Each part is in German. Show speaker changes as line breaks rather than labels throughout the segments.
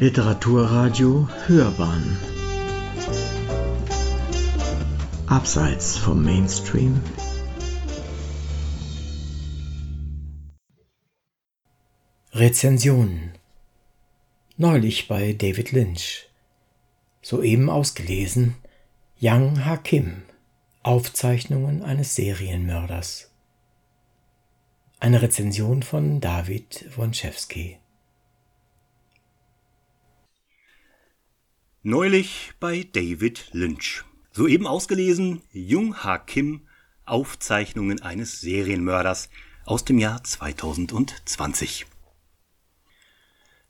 Literaturradio Hörbahn. Abseits vom Mainstream. Rezensionen Neulich bei David Lynch. Soeben ausgelesen. Yang Hakim. Aufzeichnungen eines Serienmörders. Eine Rezension von David Wonczewski
Neulich bei David Lynch. Soeben ausgelesen Jung Ha Kim Aufzeichnungen eines Serienmörders aus dem Jahr 2020.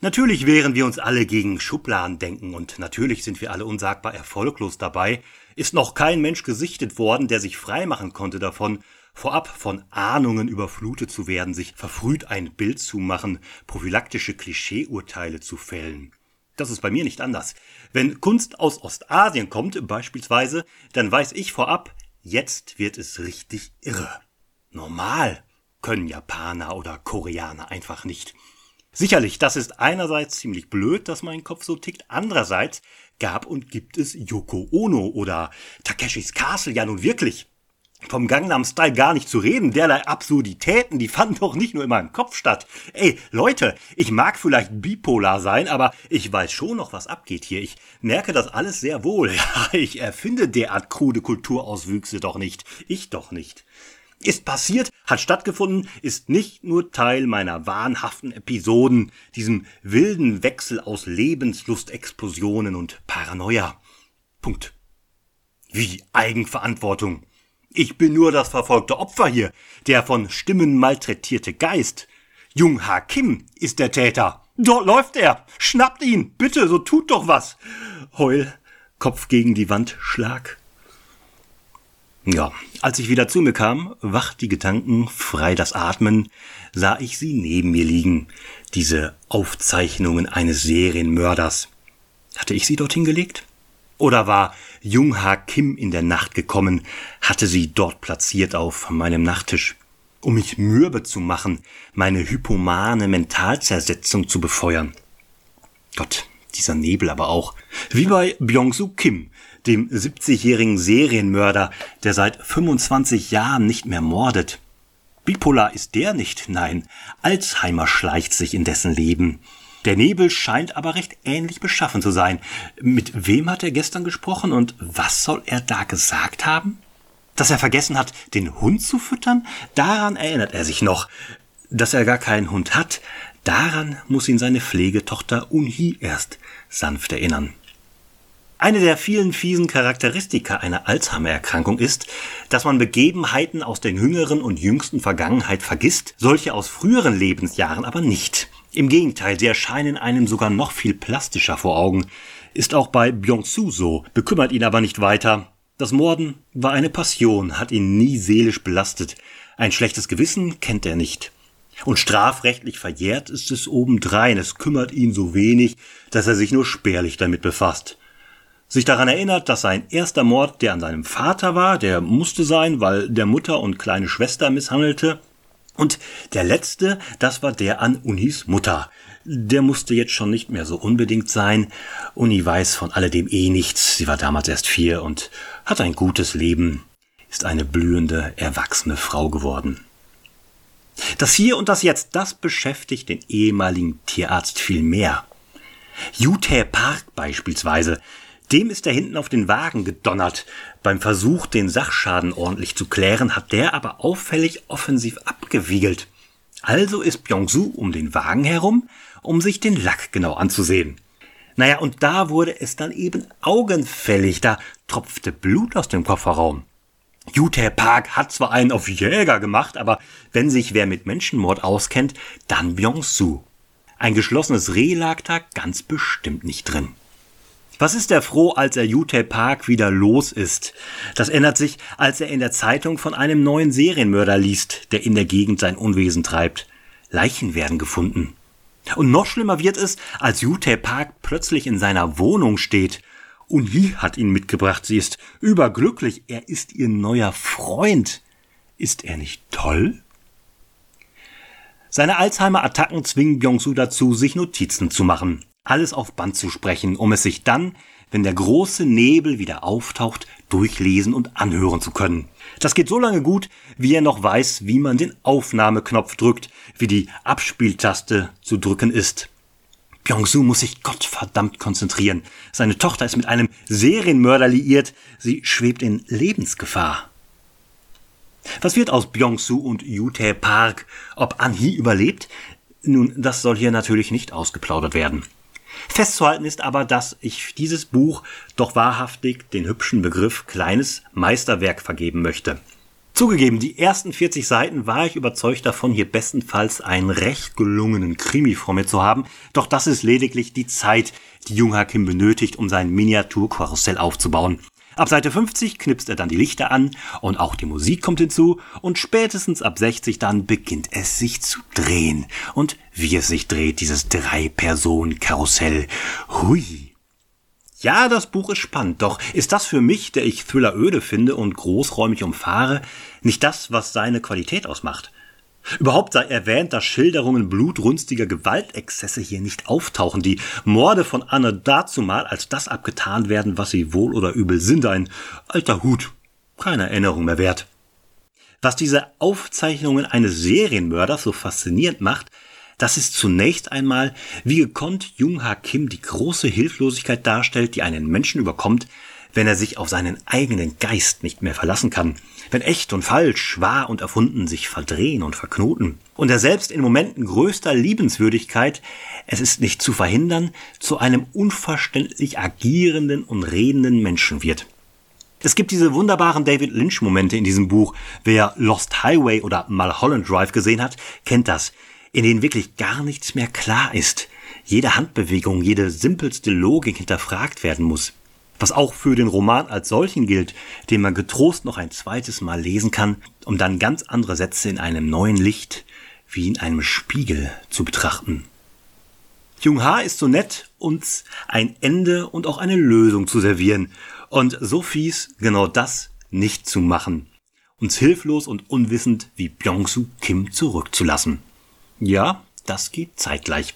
Natürlich wehren wir uns alle gegen Schubladen denken und natürlich sind wir alle unsagbar erfolglos dabei, ist noch kein Mensch gesichtet worden, der sich freimachen konnte davon, vorab von Ahnungen überflutet zu werden, sich verfrüht ein Bild zu machen, prophylaktische Klischeeurteile zu fällen. Das ist bei mir nicht anders. Wenn Kunst aus Ostasien kommt, beispielsweise, dann weiß ich vorab, jetzt wird es richtig irre. Normal können Japaner oder Koreaner einfach nicht. Sicherlich, das ist einerseits ziemlich blöd, dass mein Kopf so tickt, andererseits gab und gibt es Yoko Ono oder Takeshis Castle ja nun wirklich. Vom Gangnam Style gar nicht zu reden, derlei Absurditäten, die fanden doch nicht nur in meinem Kopf statt. Ey, Leute, ich mag vielleicht bipolar sein, aber ich weiß schon noch, was abgeht hier. Ich merke das alles sehr wohl. Ja, ich erfinde derart krude Kulturauswüchse doch nicht. Ich doch nicht. Ist passiert, hat stattgefunden, ist nicht nur Teil meiner wahnhaften Episoden, diesem wilden Wechsel aus Lebenslustexplosionen und Paranoia. Punkt. Wie Eigenverantwortung. Ich bin nur das verfolgte Opfer hier, der von Stimmen malträtierte Geist. Jung Ha Kim ist der Täter. Dort läuft er. Schnappt ihn. Bitte, so tut doch was. Heul, Kopf gegen die Wand, Schlag. Ja, als ich wieder zu mir kam, wach die Gedanken, frei das Atmen, sah ich sie neben mir liegen. Diese Aufzeichnungen eines Serienmörders. Hatte ich sie dorthin gelegt? Oder war Jung Ha Kim in der Nacht gekommen, hatte sie dort platziert auf meinem Nachttisch, um mich mürbe zu machen, meine hypomane Mentalzersetzung zu befeuern. Gott, dieser Nebel aber auch. Wie bei Byung-Soo Kim, dem 70-jährigen Serienmörder, der seit 25 Jahren nicht mehr mordet. Bipolar ist der nicht, nein. Alzheimer schleicht sich in dessen Leben. Der Nebel scheint aber recht ähnlich beschaffen zu sein. Mit wem hat er gestern gesprochen und was soll er da gesagt haben? Dass er vergessen hat, den Hund zu füttern? Daran erinnert er sich noch. Dass er gar keinen Hund hat, daran muss ihn seine Pflegetochter Unhi erst sanft erinnern. Eine der vielen fiesen Charakteristika einer Alzheimer-Erkrankung ist, dass man Begebenheiten aus der jüngeren und jüngsten Vergangenheit vergisst, solche aus früheren Lebensjahren aber nicht. Im Gegenteil, sie erscheinen einem sogar noch viel plastischer vor Augen. Ist auch bei Byung-Soo so, bekümmert ihn aber nicht weiter. Das Morden war eine Passion, hat ihn nie seelisch belastet. Ein schlechtes Gewissen kennt er nicht. Und strafrechtlich verjährt ist es obendrein, es kümmert ihn so wenig, dass er sich nur spärlich damit befasst. Sich daran erinnert, dass sein erster Mord der an seinem Vater war, der musste sein, weil der Mutter und kleine Schwester misshandelte, und der letzte, das war der an Unis Mutter. Der musste jetzt schon nicht mehr so unbedingt sein. Uni weiß von alledem eh nichts. Sie war damals erst vier und hat ein gutes Leben, ist eine blühende, erwachsene Frau geworden. Das Hier und das Jetzt, das beschäftigt den ehemaligen Tierarzt viel mehr. Jute Park beispielsweise, dem ist er hinten auf den Wagen gedonnert. Beim Versuch, den Sachschaden ordentlich zu klären, hat der aber auffällig offensiv abgewiegelt. Also ist Byung-Soo um den Wagen herum, um sich den Lack genau anzusehen. Naja, und da wurde es dann eben augenfällig, da tropfte Blut aus dem Kofferraum. Jute Park hat zwar einen auf Jäger gemacht, aber wenn sich wer mit Menschenmord auskennt, dann Byung-Soo. Ein geschlossenes Reh lag da ganz bestimmt nicht drin. Was ist er froh, als er Utah Park wieder los ist? Das ändert sich, als er in der Zeitung von einem neuen Serienmörder liest, der in der Gegend sein Unwesen treibt. Leichen werden gefunden. Und noch schlimmer wird es, als Utah Park plötzlich in seiner Wohnung steht. Uni hat ihn mitgebracht. Sie ist überglücklich. Er ist ihr neuer Freund. Ist er nicht toll? Seine Alzheimer-Attacken zwingen Byung-Soo dazu, sich Notizen zu machen. Alles auf Band zu sprechen, um es sich dann, wenn der große Nebel wieder auftaucht, durchlesen und anhören zu können. Das geht so lange gut, wie er noch weiß, wie man den Aufnahmeknopf drückt, wie die Abspieltaste zu drücken ist. Byung-Soo muss sich gottverdammt konzentrieren. Seine Tochter ist mit einem Serienmörder liiert. Sie schwebt in Lebensgefahr. Was wird aus Byung-Soo und Yute Park? Ob An-hee überlebt? Nun, das soll hier natürlich nicht ausgeplaudert werden. Festzuhalten ist aber, dass ich dieses Buch doch wahrhaftig den hübschen Begriff kleines Meisterwerk vergeben möchte. Zugegeben, die ersten 40 Seiten war ich überzeugt davon, hier bestenfalls einen recht gelungenen Krimi vor mir zu haben, doch das ist lediglich die Zeit, die Jung Hakim benötigt, um sein Miniaturkarussell aufzubauen. Ab Seite 50 knipst er dann die Lichter an und auch die Musik kommt hinzu und spätestens ab 60 dann beginnt es sich zu drehen. Und wie es sich dreht, dieses Drei-Personen-Karussell. Hui. Ja, das Buch ist spannend, doch ist das für mich, der ich Thriller öde finde und großräumig umfahre, nicht das, was seine Qualität ausmacht? Überhaupt sei erwähnt, dass Schilderungen blutrünstiger Gewaltexzesse hier nicht auftauchen, die Morde von Anne dazumal als das abgetan werden, was sie wohl oder übel sind, ein alter Hut, keine Erinnerung mehr wert. Was diese Aufzeichnungen eines Serienmörders so faszinierend macht, das ist zunächst einmal, wie gekonnt Jung Ha Kim die große Hilflosigkeit darstellt, die einen Menschen überkommt, wenn er sich auf seinen eigenen Geist nicht mehr verlassen kann, wenn echt und falsch, wahr und erfunden sich verdrehen und verknoten, und er selbst in Momenten größter Liebenswürdigkeit, es ist nicht zu verhindern, zu einem unverständlich agierenden und redenden Menschen wird. Es gibt diese wunderbaren David Lynch-Momente in diesem Buch. Wer Lost Highway oder Mulholland Drive gesehen hat, kennt das, in denen wirklich gar nichts mehr klar ist. Jede Handbewegung, jede simpelste Logik hinterfragt werden muss was auch für den Roman als solchen gilt, den man getrost noch ein zweites Mal lesen kann, um dann ganz andere Sätze in einem neuen Licht, wie in einem Spiegel, zu betrachten. Jung Ha ist so nett, uns ein Ende und auch eine Lösung zu servieren und so fies, genau das nicht zu machen. Uns hilflos und unwissend wie Byung-Soo Kim zurückzulassen. Ja, das geht zeitgleich.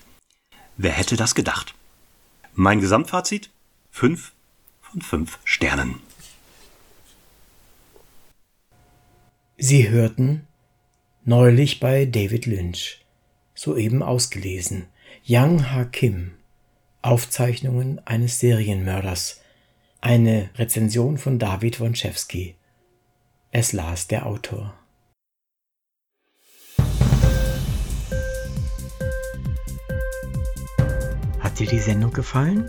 Wer hätte das gedacht? Mein Gesamtfazit? Fünf von fünf Sternen.
Sie hörten neulich bei David Lynch, soeben ausgelesen, Yang Ha Kim, Aufzeichnungen eines Serienmörders, eine Rezension von David Wonczewski. Es las der Autor. Hat dir die Sendung gefallen?